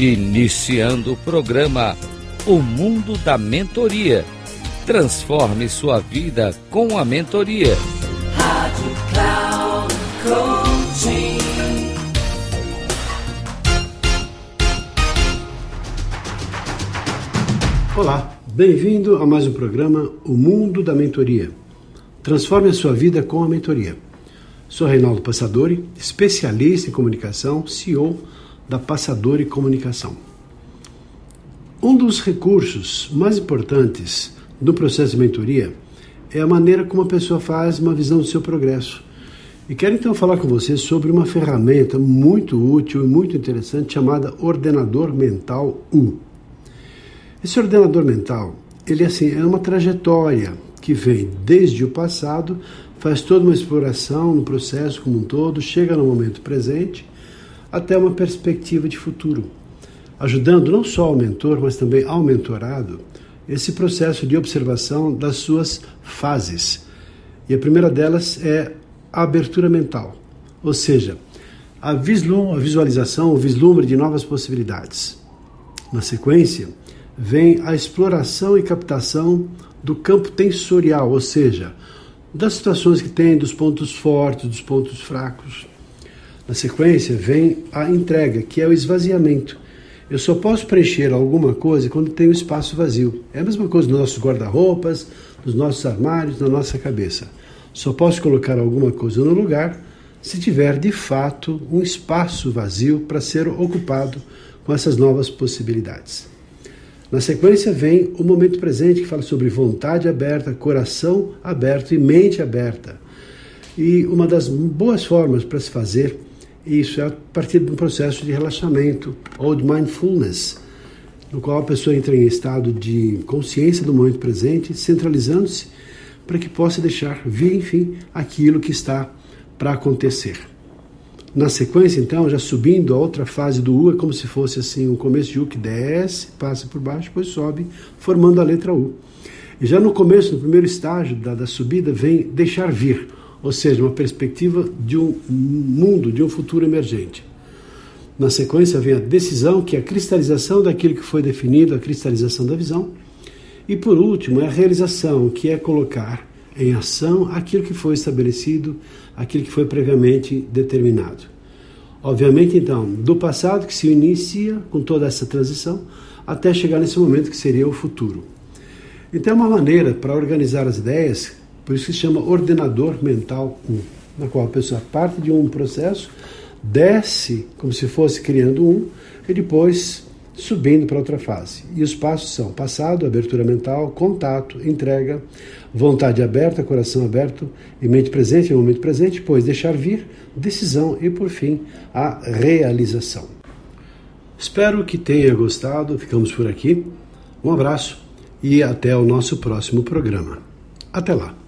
Iniciando o programa O Mundo da Mentoria. Transforme sua vida com a mentoria. Rádio Cloud Coaching. Olá, bem-vindo a mais um programa O Mundo da Mentoria. Transforme a sua vida com a mentoria. Sou Reinaldo Passadori, especialista em comunicação, CEO da Passadori Comunicação. Um dos recursos mais importantes do processo de mentoria é a maneira como a pessoa faz uma visão do seu progresso. E quero então falar com você sobre uma ferramenta muito útil e muito interessante chamada Ordenador Mental U. Esse ordenador mental, ele assim é uma trajetória que vem desde o passado, faz toda uma exploração no processo como um todo, chega no momento presente até uma perspectiva de futuro, ajudando não só ao mentor, mas também ao mentorado esse processo de observação das suas fases. E a primeira delas é a abertura mental, ou seja, a, visualização, o vislumbre de novas possibilidades. Na sequência, vem a exploração e captação do campo tensorial, ou seja, das situações que tem, dos pontos fortes, dos pontos fracos. Na sequência, vem a entrega, que é o esvaziamento. Eu só posso preencher alguma coisa quando tem um espaço vazio. É a mesma coisa nos nossos guarda-roupas, nos nossos armários, na nossa cabeça. Só posso colocar alguma coisa no lugar se tiver de fato um espaço vazio para ser ocupado com essas novas possibilidades. Na sequência vem o momento presente que fala sobre vontade aberta, coração aberto e mente aberta. E uma das boas formas para se fazer isso é a partir de um processo de relaxamento ou de mindfulness, no qual a pessoa entra em estado de consciência do momento presente, centralizando-se para que possa deixar vir, enfim, aquilo que está para acontecer. Na sequência, então, já subindo a outra fase do U, é como se fosse assim um começo de U que desce, passa por baixo, depois sobe, formando a letra U. E já no começo, no primeiro estágio da, da subida, vem deixar vir, ou seja, uma perspectiva de um mundo, de um futuro emergente. Na sequência vem a decisão, que é a cristalização daquilo que foi definido, a cristalização da visão. E por último, é a realização, que é colocar em ação aquilo que foi estabelecido, aquilo que foi previamente determinado. Obviamente, então, do passado que se inicia com toda essa transição até chegar nesse momento que seria o futuro. Então, é uma maneira para organizar as ideias, por isso que se chama ordenador mental 1, na qual a pessoa parte de um processo, desce como se fosse criando um, e depois subindo para outra fase. E os passos são passado, abertura mental, contato, entrega, vontade aberta, coração aberto e mente presente no momento presente, pois deixar vir, decisão e, por fim, a realização. Espero que tenha gostado, ficamos por aqui. Um abraço e até o nosso próximo programa. Até lá!